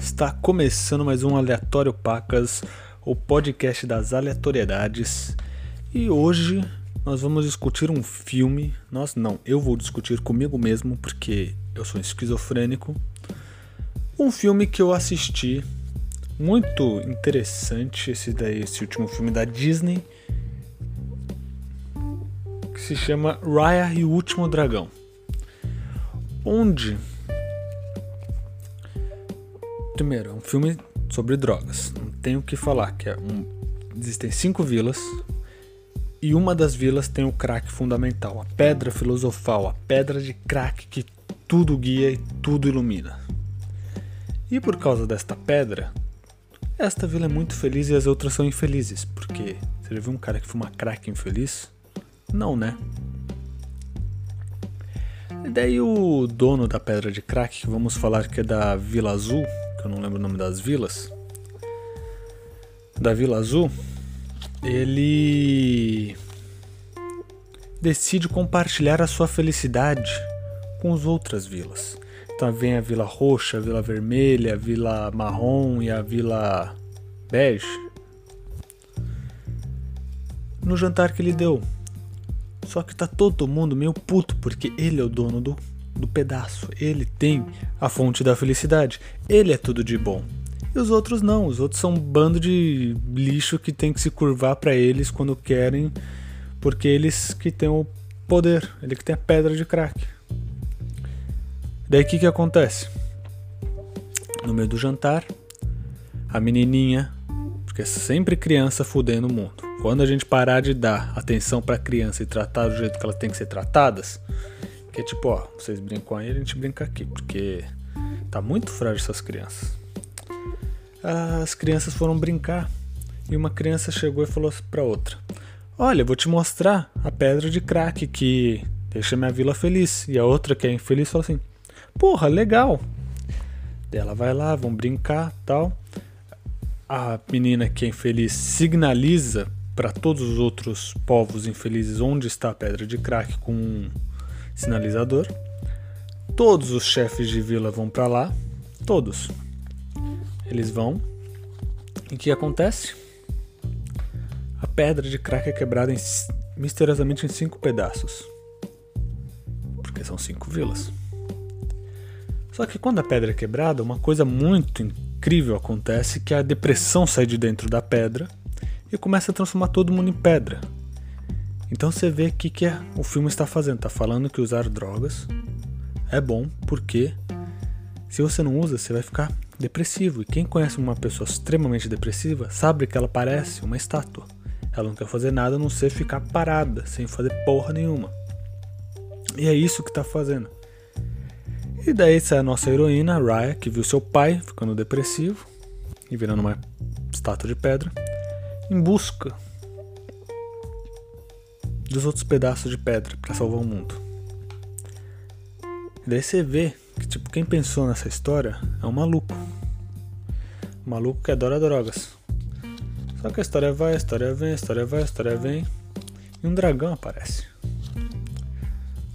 Está começando mais um Aleatório Pacas, o podcast das aleatoriedades. E hoje nós vamos discutir um filme. Nós não, eu vou discutir comigo mesmo porque eu sou esquizofrênico. Um filme que eu assisti muito interessante esse daí, esse último filme da Disney, que se chama Raya e o Último Dragão. Onde Primeiro, é um filme sobre drogas. Não tenho o que falar, que é um... existem cinco vilas e uma das vilas tem o crack fundamental, a pedra filosofal, a pedra de crack que tudo guia e tudo ilumina. E por causa desta pedra, esta vila é muito feliz e as outras são infelizes, porque você já viu um cara que fuma crack infeliz? Não, né? E daí o dono da pedra de crack, que vamos falar que é da Vila Azul, que eu não lembro o nome das vilas, da Vila Azul, ele decide compartilhar a sua felicidade com as outras vilas. Então vem a Vila Roxa, a Vila Vermelha, a Vila Marrom e a Vila Bege. No jantar que ele deu. Só que tá todo mundo meio puto porque ele é o dono do do pedaço. Ele tem a fonte da felicidade. Ele é tudo de bom. E os outros não. Os outros são um bando de lixo que tem que se curvar para eles quando querem, porque eles que têm o poder. Ele que tem a pedra de crack. Daí o que, que acontece? No meio do jantar, a menininha, porque é sempre criança fudendo o mundo. Quando a gente parar de dar atenção para criança e tratar do jeito que elas têm que ser tratadas, que é tipo, ó, vocês brincam aí, a gente brinca aqui, porque tá muito frágil essas crianças. As crianças foram brincar e uma criança chegou e falou pra outra: Olha, vou te mostrar a pedra de crack que deixa minha vila feliz. E a outra que é infeliz falou assim: Porra, legal. Ela vai lá, vão brincar tal. A menina que é infeliz signaliza para todos os outros povos infelizes onde está a pedra de crack com sinalizador. Todos os chefes de vila vão para lá, todos. Eles vão. E o que acontece? A pedra de crack é quebrada em, misteriosamente em cinco pedaços. Porque são cinco vilas. Só que quando a pedra é quebrada, uma coisa muito incrível acontece que a depressão sai de dentro da pedra e começa a transformar todo mundo em pedra. Então você vê o que, que é, o filme está fazendo. Está falando que usar drogas é bom porque se você não usa, você vai ficar depressivo. E quem conhece uma pessoa extremamente depressiva sabe que ela parece uma estátua. Ela não quer fazer nada a não ser ficar parada, sem fazer porra nenhuma. E é isso que está fazendo. E daí sai a nossa heroína, Raya, que viu seu pai ficando depressivo e virando uma estátua de pedra, em busca dos outros pedaços de pedra para salvar o mundo. Daí você vê que tipo quem pensou nessa história é um maluco. Um maluco que adora drogas. Só que a história vai, a história vem, a história vai, a história vem. E um dragão aparece.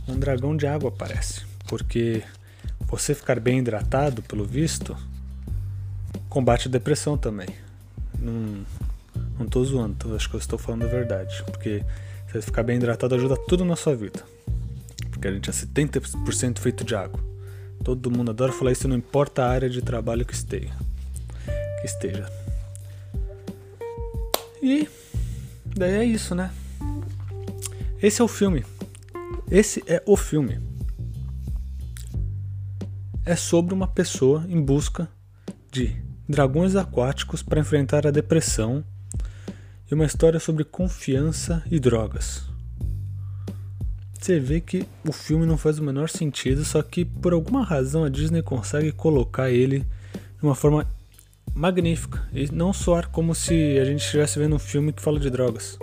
Um dragão de água aparece. Porque você ficar bem hidratado, pelo visto, combate a depressão também. Não, não tô zoando, acho que eu estou falando a verdade. Porque você ficar bem hidratado ajuda tudo na sua vida. Porque a gente é 70% feito de água. Todo mundo adora falar isso, não importa a área de trabalho que esteja. Que esteja. E daí é isso, né? Esse é o filme. Esse é o filme. É sobre uma pessoa em busca de dragões aquáticos para enfrentar a depressão e uma história sobre confiança e drogas. Você vê que o filme não faz o menor sentido, só que por alguma razão a Disney consegue colocar ele de uma forma magnífica e não soar como se a gente estivesse vendo um filme que fala de drogas.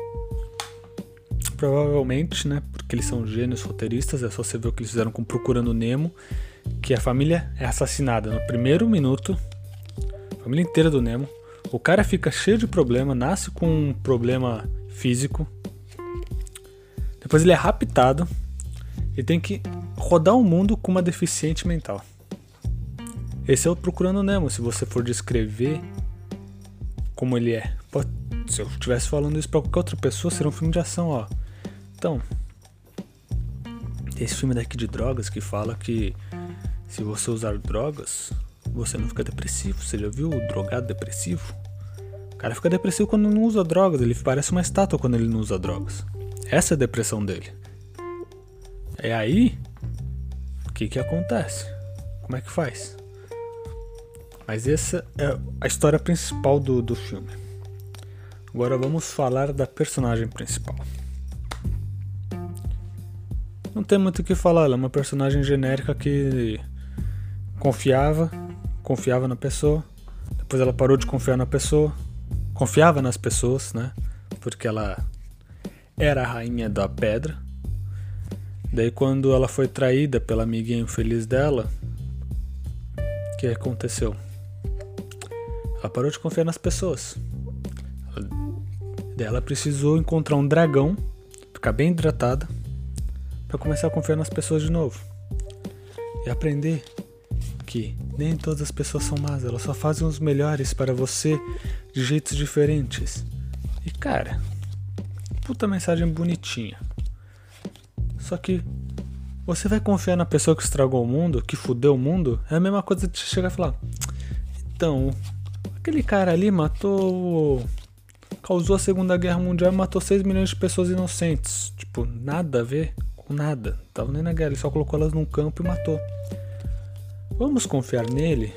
Provavelmente, né, porque eles são gênios roteiristas, é só você ver o que eles fizeram com Procurando Nemo, que a família é assassinada no primeiro minuto, a família inteira do Nemo, o cara fica cheio de problema, nasce com um problema físico. Depois ele é raptado e tem que rodar o mundo com uma deficiente mental. Esse é o Procurando Nemo, se você for descrever como ele é. Se eu estivesse falando isso pra qualquer outra pessoa, seria um filme de ação, ó. Então, esse filme daqui de drogas que fala que se você usar drogas, você não fica depressivo. Você já viu o drogado depressivo? Cara fica depressivo quando não usa drogas, ele parece uma estátua quando ele não usa drogas. Essa é a depressão dele. É aí o que, que acontece? Como é que faz? Mas essa é a história principal do, do filme. Agora vamos falar da personagem principal. Não tem muito o que falar, ela é uma personagem genérica que confiava, confiava na pessoa, depois ela parou de confiar na pessoa, confiava nas pessoas, né? Porque ela era a rainha da pedra. Daí quando ela foi traída pela amiguinha infeliz dela, o que aconteceu? Ela parou de confiar nas pessoas. Daí ela precisou encontrar um dragão, ficar bem hidratada, para começar a confiar nas pessoas de novo. E aprender que nem todas as pessoas são más, elas só fazem os melhores para você de jeitos diferentes. E cara, puta mensagem bonitinha. Só que você vai confiar na pessoa que estragou o mundo, que fudeu o mundo? É a mesma coisa de chegar e falar: Então, aquele cara ali matou. causou a Segunda Guerra Mundial e matou 6 milhões de pessoas inocentes. Tipo, nada a ver com nada. Tava nem na guerra, ele só colocou elas num campo e matou. Vamos confiar nele?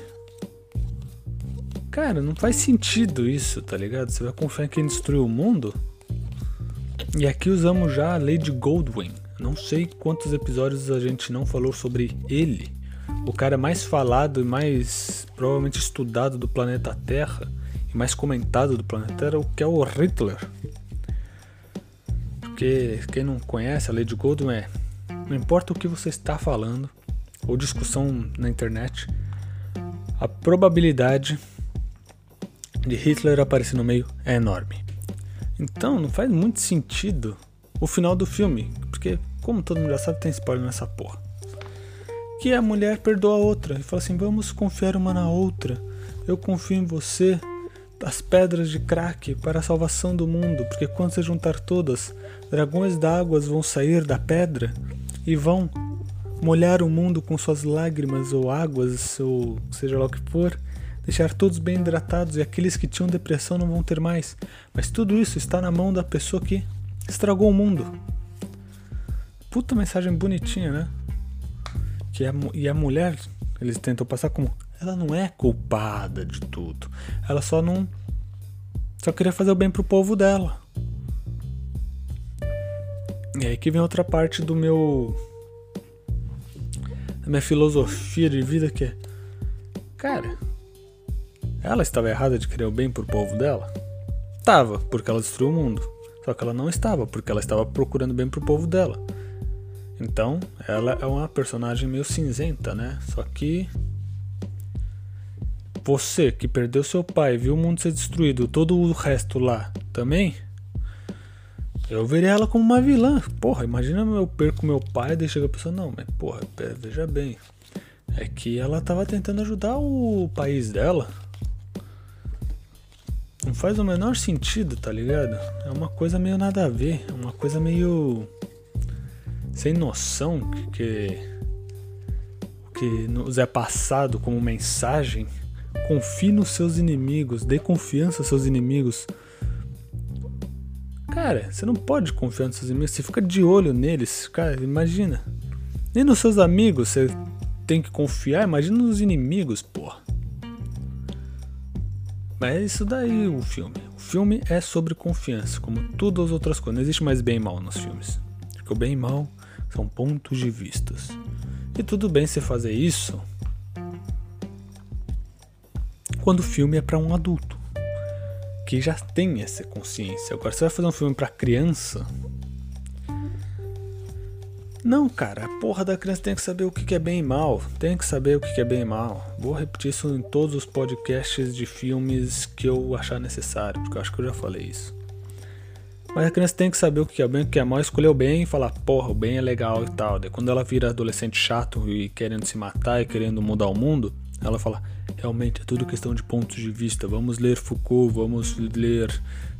Cara, não faz sentido isso, tá ligado? Você vai confiar em quem destruiu o mundo? E aqui usamos já a de Goldwyn. Não sei quantos episódios a gente não falou sobre ele. O cara mais falado e mais provavelmente estudado do planeta Terra e mais comentado do planeta Terra, o que é o Hitler. Porque quem não conhece a de Goldwyn é não importa o que você está falando, ou discussão na internet, a probabilidade de Hitler aparecer no meio é enorme. Então não faz muito sentido o final do filme, porque como todo mundo já sabe, tem spoiler nessa porra. Que a mulher perdoa a outra e fala assim: vamos confiar uma na outra. Eu confio em você, as pedras de crack para a salvação do mundo, porque quando você juntar todas, dragões d'água vão sair da pedra e vão molhar o mundo com suas lágrimas ou águas, ou seja lá o que for, deixar todos bem hidratados e aqueles que tinham depressão não vão ter mais. Mas tudo isso está na mão da pessoa que estragou o mundo. Puta mensagem bonitinha, né? Que a, e a mulher, eles tentam passar como ela não é culpada de tudo. Ela só não só queria fazer o bem pro povo dela. E aí que vem outra parte do meu da minha filosofia de vida que é cara, ela estava errada de querer o bem pro povo dela? Tava, porque ela destruiu o mundo. Só que ela não estava, porque ela estava procurando bem pro povo dela. Então, ela é uma personagem meio cinzenta, né? Só que você que perdeu seu pai, viu o mundo ser destruído, todo o resto lá também, eu veria ela como uma vilã. Porra, imagina eu perco meu pai e deixa a pessoa. Não, mas porra, veja bem. É que ela tava tentando ajudar o país dela. Não faz o menor sentido, tá ligado? É uma coisa meio nada a ver. É uma coisa meio. sem noção que. que nos é passado como mensagem. Confie nos seus inimigos, dê confiança aos seus inimigos. Cara, você não pode confiar nos seus inimigos, você fica de olho neles. Cara, imagina. Nem nos seus amigos você tem que confiar, imagina nos inimigos, porra. Mas é isso daí o filme. O filme é sobre confiança, como todas as outras coisas. Não existe mais bem e mal nos filmes. Porque o bem e mal são pontos de vistas. E tudo bem você fazer isso quando o filme é para um adulto que já tem essa consciência. Agora, você vai fazer um filme para criança? Não, cara, a porra da criança tem que saber o que é bem e mal. Tem que saber o que é bem e mal. Vou repetir isso em todos os podcasts de filmes que eu achar necessário, porque eu acho que eu já falei isso. Mas a criança tem que saber o que é bem e o que é mal, escolher o bem e falar, porra, o bem é legal e tal. Daí quando ela vira adolescente chato e querendo se matar e querendo mudar o mundo, Ela fala, realmente é tudo questão de pontos de vista. Vamos ler Foucault, vamos ler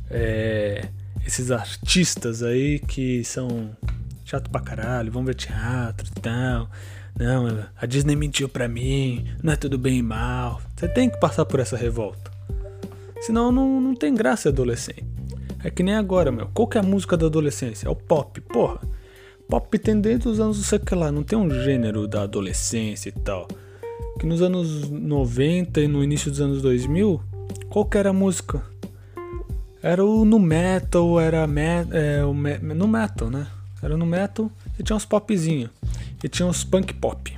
é, esses artistas aí que são chato pra caralho, vamos ver teatro e tal. Não, a Disney mentiu pra mim, não é tudo bem e mal. Você tem que passar por essa revolta. Senão não, não tem graça adolescente. É que nem agora, meu. Qual que é a música da adolescência? É o pop, porra. Pop tem desde os anos, sei que lá, não tem um gênero da adolescência e tal. Que nos anos 90 e no início dos anos 2000, qual que era a música? Era o no metal, era me, é, o me, no metal, né? Era no metal e tinha uns popzinhos. E tinha uns punk pop.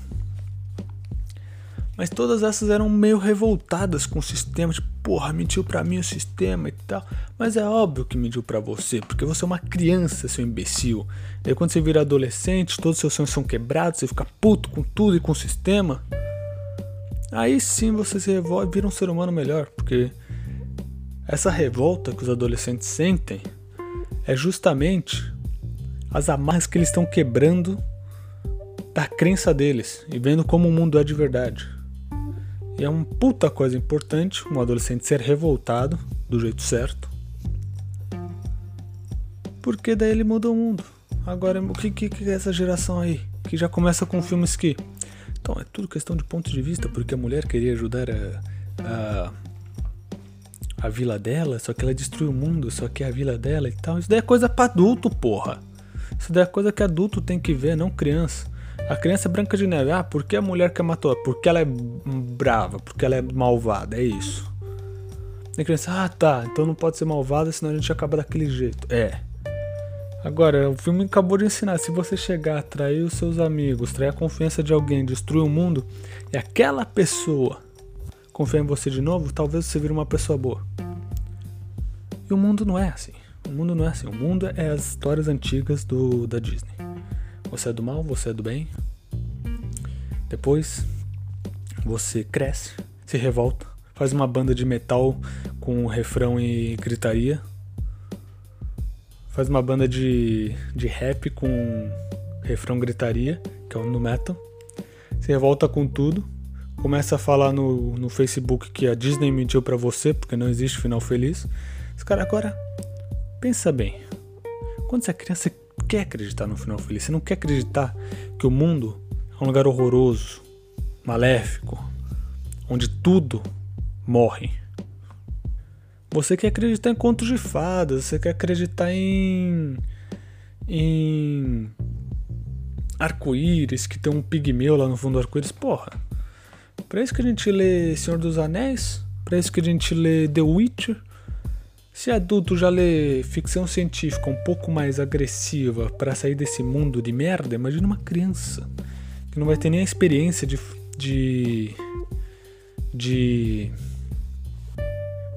Mas todas essas eram meio revoltadas com o sistema, tipo, porra, mentiu pra mim o sistema e tal. Mas é óbvio que mentiu pra você, porque você é uma criança, seu imbecil. E aí quando você vira adolescente, todos os seus sonhos são quebrados, você fica puto com tudo e com o sistema. Aí sim você se revolta e vira um ser humano melhor, porque essa revolta que os adolescentes sentem é justamente as amarras que eles estão quebrando da crença deles e vendo como o mundo é de verdade. E é uma puta coisa importante um adolescente ser revoltado do jeito certo. Porque daí ele muda o mundo. Agora, o que, que, que é essa geração aí? Que já começa com filmes que. Então, é tudo questão de ponto de vista, porque a mulher queria ajudar a, a, a vila dela, só que ela destruiu o mundo, só que é a vila dela e tal. Isso daí é coisa pra adulto, porra. Isso daí é coisa que adulto tem que ver, não criança. A criança é branca de neve. Ah, por que a mulher que matou? Porque ela é brava, porque ela é malvada, é isso. E a criança, ah tá, então não pode ser malvada, senão a gente acaba daquele jeito. É. Agora, o filme acabou de ensinar: se você chegar, trair os seus amigos, trair a confiança de alguém, destruir o mundo, e aquela pessoa confiar em você de novo, talvez você vire uma pessoa boa. E o mundo não é assim. O mundo não é assim. O mundo é as histórias antigas do, da Disney. Você é do mal, você é do bem. Depois você cresce, se revolta, faz uma banda de metal com refrão e gritaria. Faz uma banda de, de rap com refrão gritaria, que é o no metal. Se revolta com tudo. Começa a falar no, no Facebook que a Disney mentiu para você, porque não existe final feliz. Esse cara agora, pensa bem. Quando você é criança, quer acreditar no final feliz, você não quer acreditar que o mundo é um lugar horroroso, maléfico, onde tudo morre. Você quer acreditar em contos de fadas, você quer acreditar em. em. arco-íris, que tem um pigmeu lá no fundo do arco-íris. Porra, pra isso que a gente lê Senhor dos Anéis, pra isso que a gente lê The Witcher, se adulto já lê ficção científica um pouco mais agressiva para sair desse mundo de merda, imagina uma criança que não vai ter nem a experiência de de de,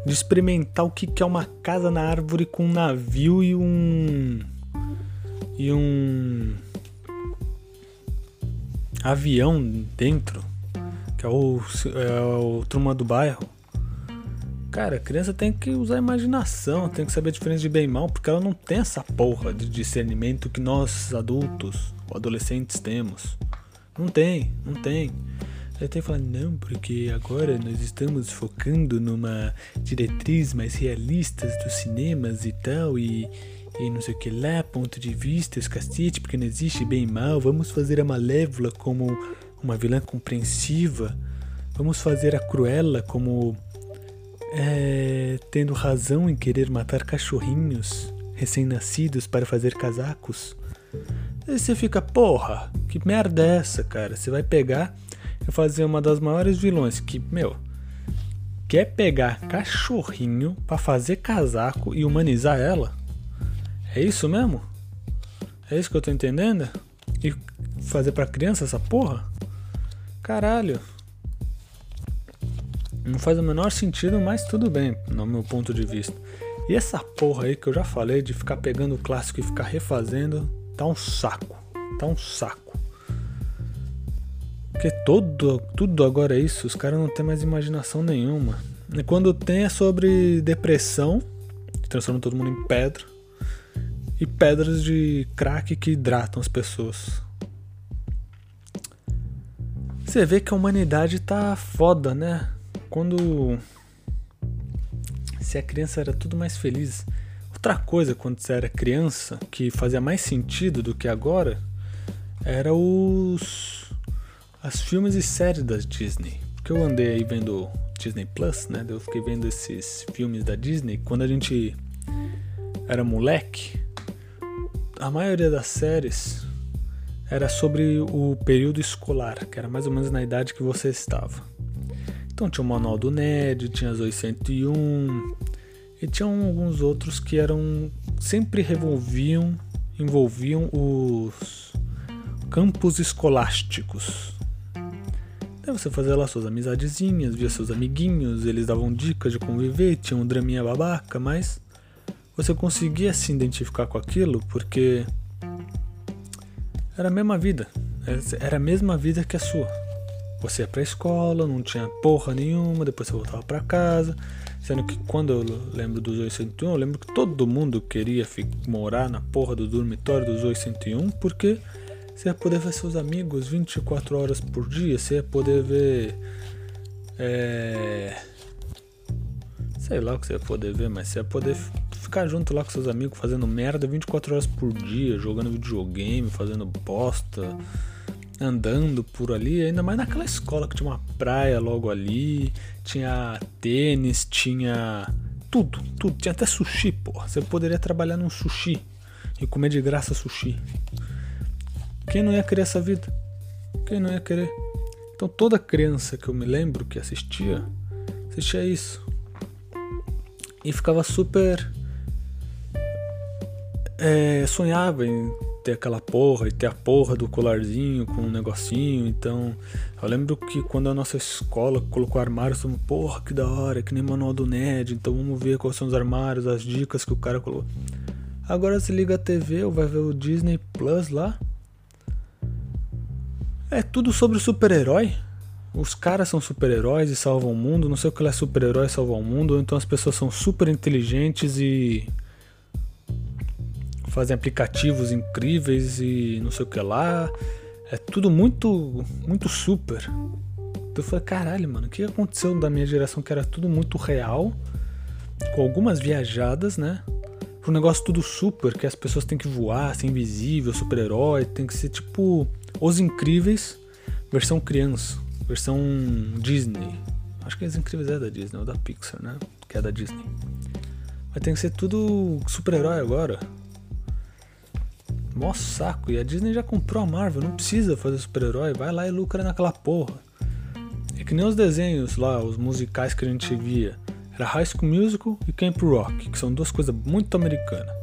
de experimentar o que é uma casa na árvore com um navio e um e um avião dentro, que é o, é o turma do bairro. Cara, a criança tem que usar imaginação, tem que saber a diferença de bem e mal, porque ela não tem essa porra de discernimento que nós adultos ou adolescentes temos. Não tem, não tem. Que falar, não, porque agora nós estamos focando numa diretriz mais realista dos cinemas e tal, e, e não sei o que lá, ponto de vista, os cacete, porque não existe bem e mal, vamos fazer a Malévola como uma vilã compreensiva, vamos fazer a Cruella como é, tendo razão em querer matar cachorrinhos recém-nascidos para fazer casacos. Aí você fica, porra, que merda é essa, cara? Você vai pegar e fazer uma das maiores vilões que, meu, quer pegar cachorrinho para fazer casaco e humanizar ela? É isso mesmo? É isso que eu tô entendendo? E fazer para criança essa porra? Caralho. Não faz o menor sentido, mas tudo bem, no meu ponto de vista. E essa porra aí que eu já falei de ficar pegando o clássico e ficar refazendo, tá um saco. Tá um saco. Porque todo, tudo agora é isso, os caras não têm mais imaginação nenhuma. E quando tem é sobre depressão, que transforma todo mundo em pedra, e pedras de crack que hidratam as pessoas. Você vê que a humanidade tá foda, né? Quando. Se a criança era tudo mais feliz. Outra coisa, quando você era criança, que fazia mais sentido do que agora, era os. As filmes e séries da Disney. Porque eu andei aí vendo Disney Plus, né? Eu fiquei vendo esses filmes da Disney. Quando a gente era moleque, a maioria das séries era sobre o período escolar, que era mais ou menos na idade que você estava. Então tinha o Manual do Ned, tinha as 801 e tinha alguns outros que eram sempre revolviam, envolviam os campos escolásticos. Você fazia lá suas amizadezinhas, via seus amiguinhos, eles davam dicas de conviver, tinha um draminha babaca, mas você conseguia se identificar com aquilo porque era a mesma vida. Era a mesma vida que a sua. Você ia pra escola, não tinha porra nenhuma, depois você voltava para casa. Sendo que quando eu lembro dos 801, eu lembro que todo mundo queria morar na porra do dormitório dos 801 porque você ia poder ver seus amigos 24 horas por dia, você ia poder ver. É, sei lá o que você ia poder ver, mas você ia poder ficar junto lá com seus amigos fazendo merda 24 horas por dia, jogando videogame, fazendo bosta, andando por ali, ainda mais naquela escola que tinha uma praia logo ali, tinha tênis, tinha tudo, tudo, tinha até sushi, porra. Você poderia trabalhar num sushi e comer de graça sushi. Quem não ia querer essa vida? Quem não ia querer? Então toda criança que eu me lembro que assistia, assistia isso. E ficava super é, sonhava em ter aquela porra e ter a porra do colarzinho com um negocinho. Então, eu lembro que quando a nossa escola colocou armários, falamos, porra, que da hora, que nem manual do Ned. Então, vamos ver quais são os armários, as dicas que o cara colocou. Agora se liga a TV ou vai ver o Disney Plus lá. É tudo sobre super-herói. Os caras são super-heróis e salvam o mundo. Não sei o que é super-herói salvar o mundo. Ou então as pessoas são super inteligentes e fazem aplicativos incríveis e não sei o que lá. É tudo muito, muito super. Então eu falei, caralho, mano, o que aconteceu da minha geração que era tudo muito real, com algumas viajadas, né? Pro negócio tudo super, que as pessoas têm que voar, ser invisível, super-herói, tem que ser tipo Os Incríveis, versão criança, versão Disney. Acho que Os Incríveis é da Disney, ou da Pixar, né? Que é da Disney. Mas tem que ser tudo super-herói agora. Mó saco. E a Disney já comprou a Marvel, não precisa fazer super-herói, vai lá e lucra naquela porra. É que nem os desenhos lá, os musicais que a gente via. Era High School Musical e Camp Rock, que são duas coisas muito americanas.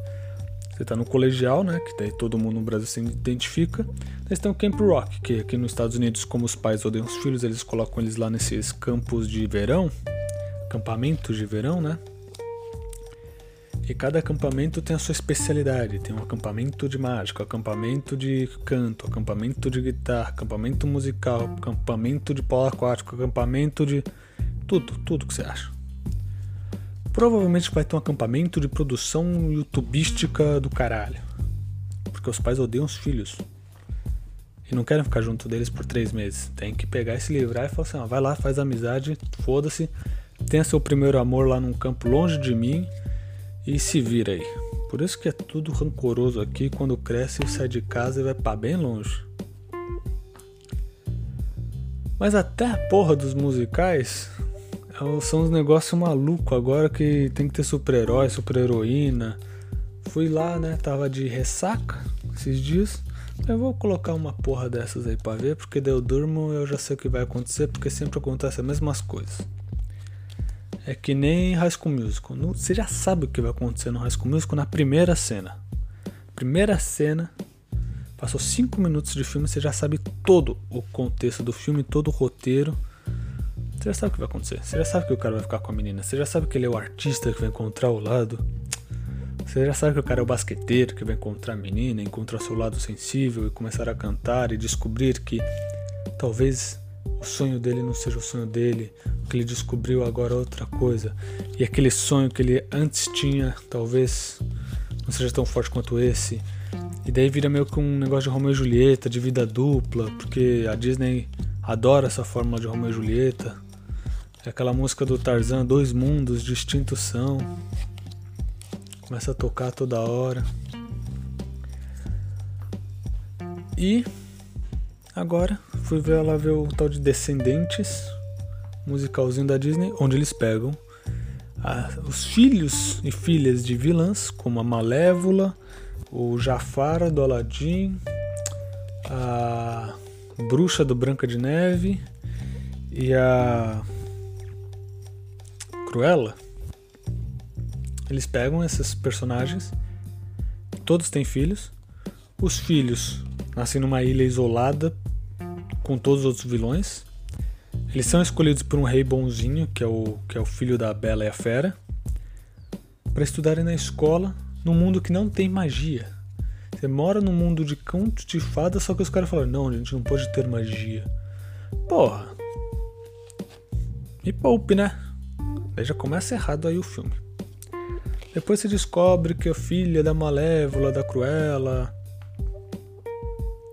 Você tá no colegial, né? Que daí todo mundo no Brasil se identifica. Daí tem o Camp Rock, que aqui nos Estados Unidos, como os pais odeiam os filhos, eles colocam eles lá nesses campos de verão, acampamentos de verão, né? E cada acampamento tem a sua especialidade. Tem um acampamento de mágica, acampamento de canto, acampamento de guitarra, acampamento musical, acampamento de polo aquático, acampamento de. Tudo, tudo que você acha. Provavelmente vai ter um acampamento de produção youtubística do caralho. Porque os pais odeiam os filhos. E não querem ficar junto deles por três meses. Tem que pegar e se livrar e falar assim: ó, vai lá, faz amizade, foda-se. Tenha seu primeiro amor lá num campo longe de mim e se vira aí. Por isso que é tudo rancoroso aqui. Quando cresce, sai de casa e vai para bem longe. Mas até a porra dos musicais são uns negócios malucos agora que tem que ter super-herói, super-heroína. Fui lá, né? Tava de ressaca esses dias. Eu vou colocar uma porra dessas aí pra ver, porque daí eu durmo eu já sei o que vai acontecer, porque sempre acontece as mesmas coisas. É que nem High School Musical. Você já sabe o que vai acontecer no High School Musical na primeira cena. Primeira cena, passou 5 minutos de filme, você já sabe todo o contexto do filme, todo o roteiro. Você já sabe o que vai acontecer. Você já sabe que o cara vai ficar com a menina. Você já sabe que ele é o artista que vai encontrar o lado. Você já sabe que o cara é o basqueteiro que vai encontrar a menina, encontrar seu lado sensível e começar a cantar e descobrir que talvez o sonho dele não seja o sonho dele, que ele descobriu agora outra coisa. E aquele sonho que ele antes tinha, talvez não seja tão forte quanto esse. E daí vira meio que um negócio de Romeo e Julieta, de vida dupla, porque a Disney Adoro essa fórmula de Romeo e Julieta. É aquela música do Tarzan, Dois Mundos, Distintos São. Começa a tocar toda hora. E agora fui ver lá ver o tal de Descendentes, musicalzinho da Disney, onde eles pegam a, os filhos e filhas de vilãs, como a Malévola, o Jafar do Aladdin, a Bruxa do Branca de Neve e a Cruella. Eles pegam esses personagens, todos têm filhos. Os filhos nascem numa ilha isolada com todos os outros vilões. Eles são escolhidos por um rei bonzinho, que é o, que é o filho da Bela e a Fera, para estudarem na escola num mundo que não tem magia. Você mora num mundo de contos de fadas, só que os caras falaram: não, a gente não pode ter magia. Porra. Me poupe, né? Já começa errado aí o filme. Depois você descobre que a filha da Malévola, da Cruella,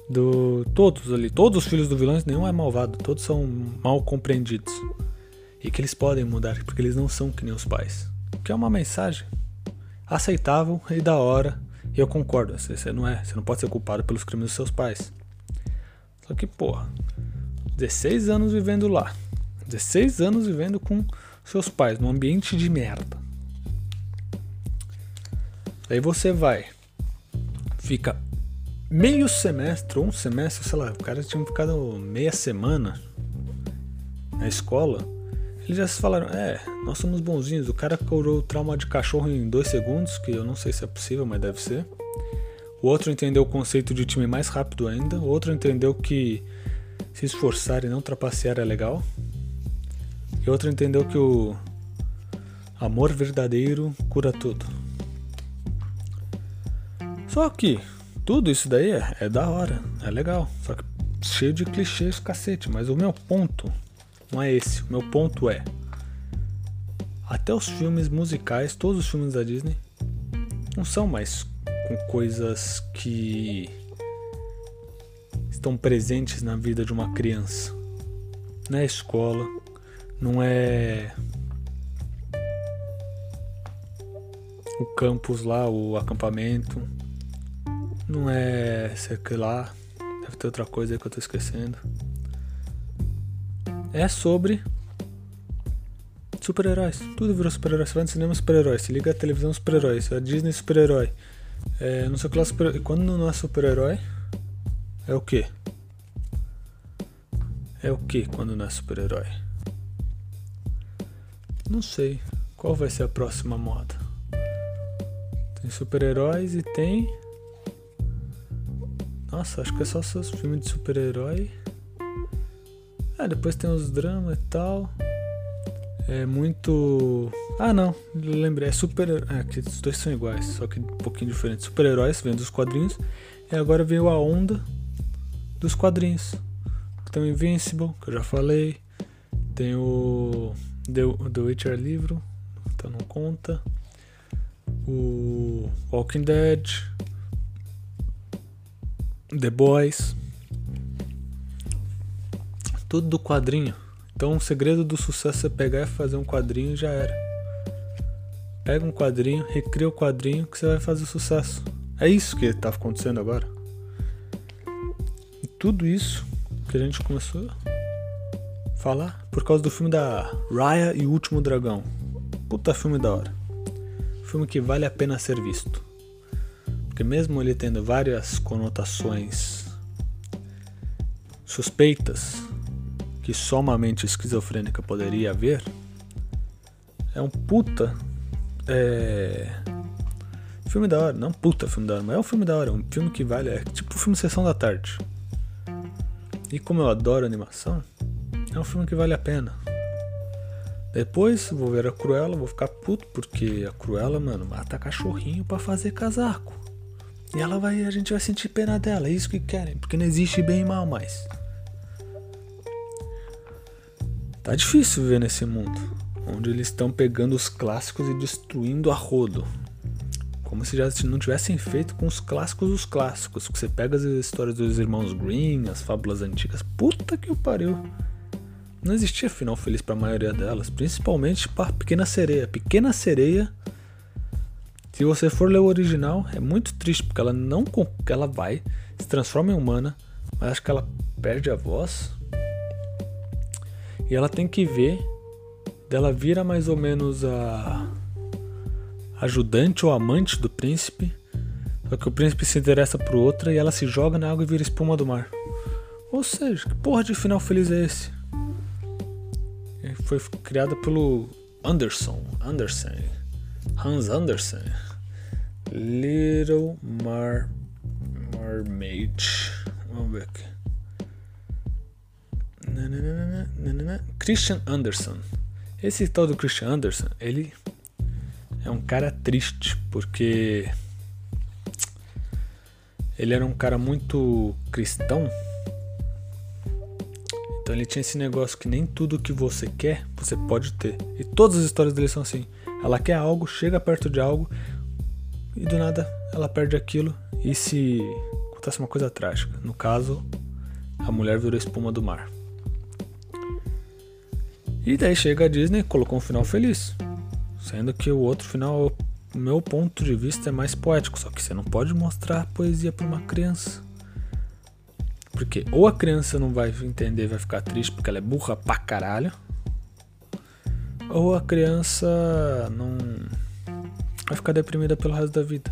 do todos ali, todos os filhos do vilão, nenhum é malvado, todos são mal compreendidos. E que eles podem mudar porque eles não são que nem os pais. Que é uma mensagem aceitável e da hora. E eu concordo, você não é, você não pode ser culpado pelos crimes dos seus pais. Só que, porra, 16 anos vivendo lá. 16 anos vivendo com seus pais num ambiente de merda. Aí você vai, fica meio semestre, um semestre, sei lá, o cara tinha ficado meia semana na escola. Eles já falaram, é, nós somos bonzinhos. O cara curou o trauma de cachorro em dois segundos, que eu não sei se é possível, mas deve ser. O outro entendeu o conceito de time mais rápido ainda. O outro entendeu que se esforçar e não trapacear é legal. E outro entendeu que o amor verdadeiro cura tudo. Só que tudo isso daí é, é da hora, é legal. Só que cheio de clichês cacete. Mas o meu ponto não é esse. O meu ponto é. Até os filmes musicais, todos os filmes da Disney, não são mais com coisas que estão presentes na vida de uma criança. É escola, não é o campus lá, o acampamento não é sei que lá, deve ter outra coisa aí que eu tô esquecendo. É sobre super-heróis. Tudo virou super-herói. Você vai no cinema super-herói, se liga a televisão super-herói, a Disney super-herói. É, não sei o que lá super E quando não é super-herói, é o que? É o que quando não é super-herói? Não sei. Qual vai ser a próxima moda? Tem super-heróis e tem nossa, acho que é só seus filmes de super-herói. Ah, depois tem os dramas e tal. É muito. Ah, não, lembrei. É super. É, que os dois são iguais, só que um pouquinho diferentes. Super-heróis vem dos quadrinhos. E agora veio a onda dos quadrinhos. Tem o Invincible, que eu já falei. Tem o The, The Witcher livro, então não conta. O Walking Dead. The Boys. Tudo do quadrinho. Então o segredo do sucesso é pegar e fazer um quadrinho e já era. Pega um quadrinho, recria o quadrinho que você vai fazer sucesso. É isso que está acontecendo agora. E tudo isso que a gente começou a falar por causa do filme da Raya e o Último Dragão. Puta filme da hora. Filme que vale a pena ser visto. Porque mesmo ele tendo várias conotações suspeitas que só uma mente esquizofrênica poderia haver, é um puta é, filme da hora, não puta filme da hora, mas é um filme da hora, um filme que vale, é tipo filme Sessão da Tarde. E como eu adoro animação, é um filme que vale a pena. Depois vou ver a Cruella, vou ficar puto porque a Cruella, mano, mata cachorrinho para fazer casaco. E ela vai, a gente vai sentir pena dela, é isso que querem, porque não existe bem e mal mais. Tá difícil viver nesse mundo, onde eles estão pegando os clássicos e destruindo a rodo. Como se já não tivessem feito com os clássicos dos clássicos. Você pega as histórias dos irmãos Green, as fábulas antigas, puta que o pariu. Não existia final feliz para a maioria delas, principalmente para Pequena Sereia. Pequena Sereia, se você for ler o original, é muito triste porque ela não ela vai se transforma em humana, mas acho que ela perde a voz. E ela tem que ver dela vira mais ou menos a ajudante ou amante do príncipe. Só que o príncipe se interessa por outra e ela se joga na água e vira espuma do mar. Ou seja, que porra de final feliz é esse? Foi criada pelo Anderson, Anderson, Hans Anderson. Little Mar Mermaid. Vamos ver aqui. Christian Anderson. Esse tal do Christian Anderson, ele é um cara triste porque ele era um cara muito cristão. Então ele tinha esse negócio que nem tudo que você quer você pode ter. E todas as histórias dele são assim. Ela quer algo, chega perto de algo e do nada ela perde aquilo e se acontece uma coisa trágica. No caso, a mulher virou espuma do mar. E daí chega a Disney e colocou um final feliz. Sendo que o outro final, do meu ponto de vista, é mais poético. Só que você não pode mostrar poesia para uma criança. Porque ou a criança não vai entender, vai ficar triste porque ela é burra pra caralho. Ou a criança não vai ficar deprimida pelo resto da vida.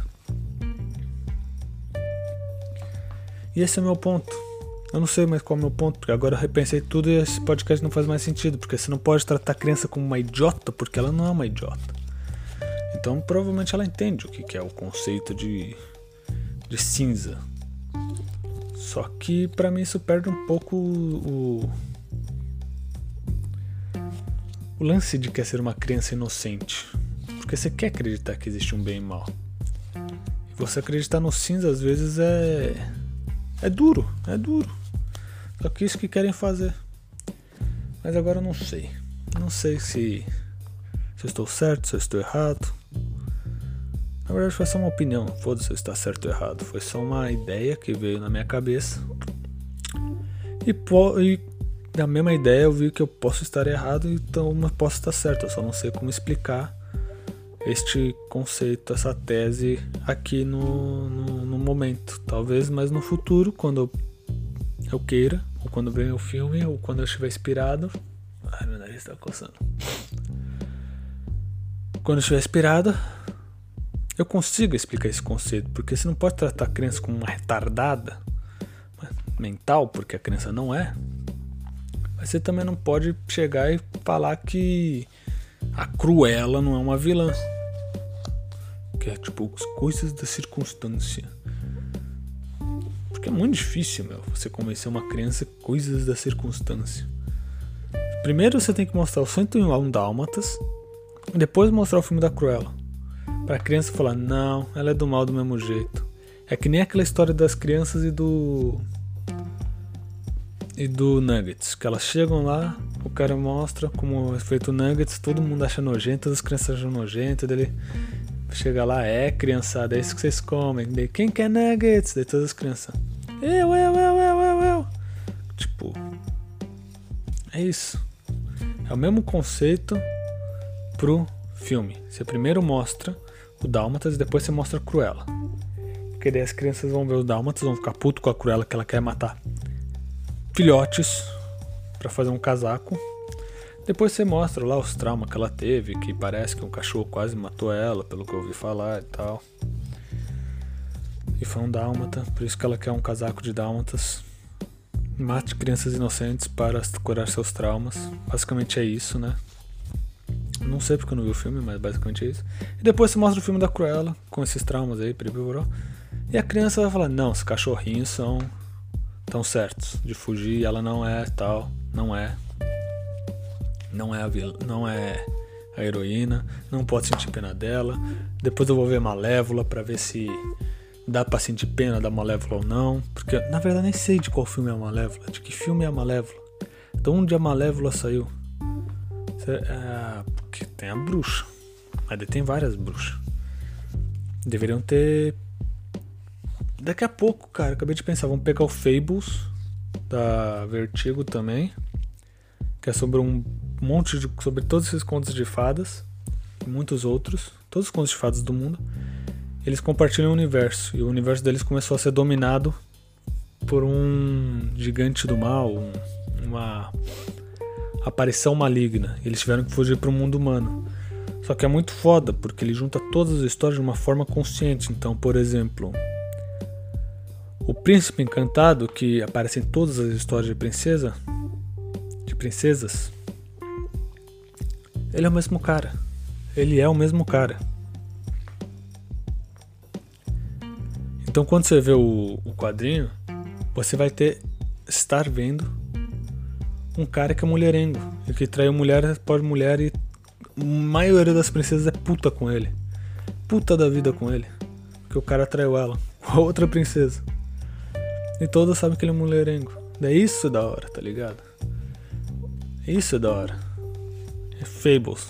E esse é o meu ponto. Eu não sei mais qual é o meu ponto, porque agora eu repensei tudo e esse podcast não faz mais sentido, porque você não pode tratar a criança como uma idiota, porque ela não é uma idiota. Então provavelmente ela entende o que é o conceito de, de cinza. Só que para mim isso perde um pouco o, o lance de quer ser uma criança inocente. Porque você quer acreditar que existe um bem e mal. E você acreditar no cinza às vezes é. É duro, é duro. Só que isso que querem fazer. Mas agora eu não sei. Não sei se, se eu estou certo, se eu estou errado. Na verdade foi só uma opinião. Foda-se se estou certo ou errado. Foi só uma ideia que veio na minha cabeça. E, e da mesma ideia eu vi que eu posso estar errado, então eu posso estar certo. Eu só não sei como explicar este conceito, essa tese aqui no, no, no momento. Talvez mais no futuro, quando eu, queira ou quando ver o filme, ou quando eu estiver inspirado. Ai, meu nariz tá coçando. Quando eu estiver inspirado, eu consigo explicar esse conceito, porque você não pode tratar a criança como uma retardada mental, porque a criança não é. Mas você também não pode chegar e falar que a Cruella não é uma vilã. Que é tipo coisas da circunstância. Porque é muito difícil, meu, você convencer uma criança coisas da circunstância. Primeiro você tem que mostrar o 101 Dálmatas e depois mostrar o filme da Cruella. Pra criança falar, não, ela é do mal do mesmo jeito. É que nem aquela história das crianças e do. E do Nuggets. Que elas chegam lá, o cara mostra como é feito o Nuggets, todo mundo acha nojento, todas as crianças acham nojento, dele chega lá, é criançada, é isso que vocês comem. Daí, quem quer Nuggets? Daí todas as crianças. Eu, eu, eu, eu, eu, eu. Tipo, é isso. É o mesmo conceito pro filme. Você primeiro mostra o Dálmatas e depois você mostra a Cruella. Porque daí as crianças vão ver o Dálmatas, vão ficar puto com a Cruella que ela quer matar filhotes para fazer um casaco. Depois você mostra lá os traumas que ela teve, que parece que um cachorro quase matou ela, pelo que eu ouvi falar e tal. E foi um dálmata, por isso que ela quer um casaco de dálmatas. Mate crianças inocentes para curar seus traumas. Basicamente é isso, né? Não sei porque eu não vi o filme, mas basicamente é isso. E depois você mostra o filme da Cruella, com esses traumas aí, peribiboró. E a criança vai falar, não, os cachorrinhos são tão certos de fugir, ela não é tal, não é. Não é a vil... não é a heroína, não pode sentir pena dela. Depois eu vou ver Malévola para ver se dá pra sentir pena da Malévola ou não. Porque, na verdade, nem sei de qual filme é a Malévola. De que filme é a Malévola? De onde a Malévola saiu? É, tem a bruxa. Mas tem várias bruxas. Deveriam ter. Daqui a pouco, cara, acabei de pensar, vamos pegar o Fables da Vertigo também, que é sobre um monte de. sobre todos esses contos de fadas e muitos outros, todos os contos de fadas do mundo. Eles compartilham o universo e o universo deles começou a ser dominado por um gigante do mal, um, uma aparição maligna. Eles tiveram que fugir para o mundo humano. Só que é muito foda, porque ele junta todas as histórias de uma forma consciente. Então, por exemplo, o príncipe encantado, que aparece em todas as histórias de princesa, de princesas, ele é o mesmo cara. Ele é o mesmo cara. Então, quando você vê o, o quadrinho, você vai ter estar vendo um cara que é mulherengo e que traiu mulher pode mulher e a maioria das princesas é puta com ele. Puta da vida com ele. Porque o cara traiu ela com a outra princesa. E todos sabem que ele é mulherengo. É isso da hora, tá ligado? Isso é da hora. É Fables.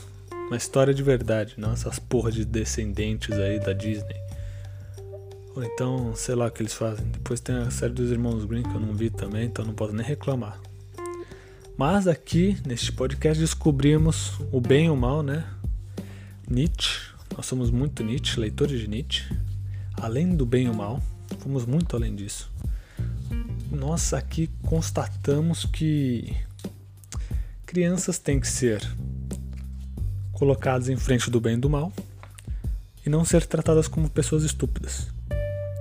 Uma história de verdade, não essas porra de descendentes aí da Disney. Ou então, sei lá o que eles fazem. Depois tem a série dos Irmãos Green que eu não vi também, então não posso nem reclamar. Mas aqui, neste podcast, descobrimos o bem e o mal, né? Nietzsche, nós somos muito Nietzsche, leitores de Nietzsche. Além do bem e o mal, fomos muito além disso. Nós aqui constatamos que crianças têm que ser colocadas em frente do bem e do mal e não ser tratadas como pessoas estúpidas,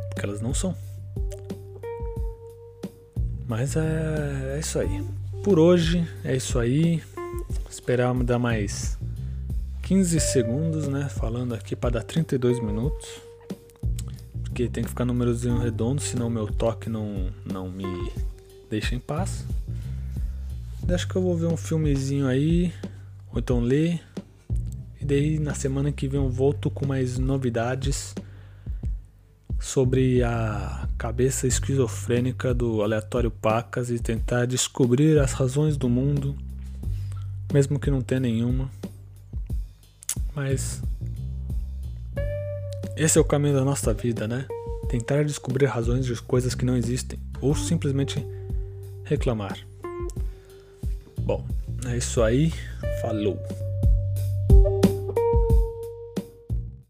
porque elas não são. Mas é, é isso aí por hoje é isso aí. Esperar me dar mais 15 segundos, né? Falando aqui para dar 32 minutos. Porque tem que ficar númerozinho redondo, senão meu toque não, não me deixa em paz. Acho que eu vou ver um filmezinho aí, ou então ler. E daí na semana que vem eu volto com mais novidades sobre a cabeça esquizofrênica do aleatório Pacas e tentar descobrir as razões do mundo, mesmo que não tenha nenhuma. Mas esse é o caminho da nossa vida, né? Tentar descobrir razões de coisas que não existem ou simplesmente reclamar. Bom, é isso aí. Falou.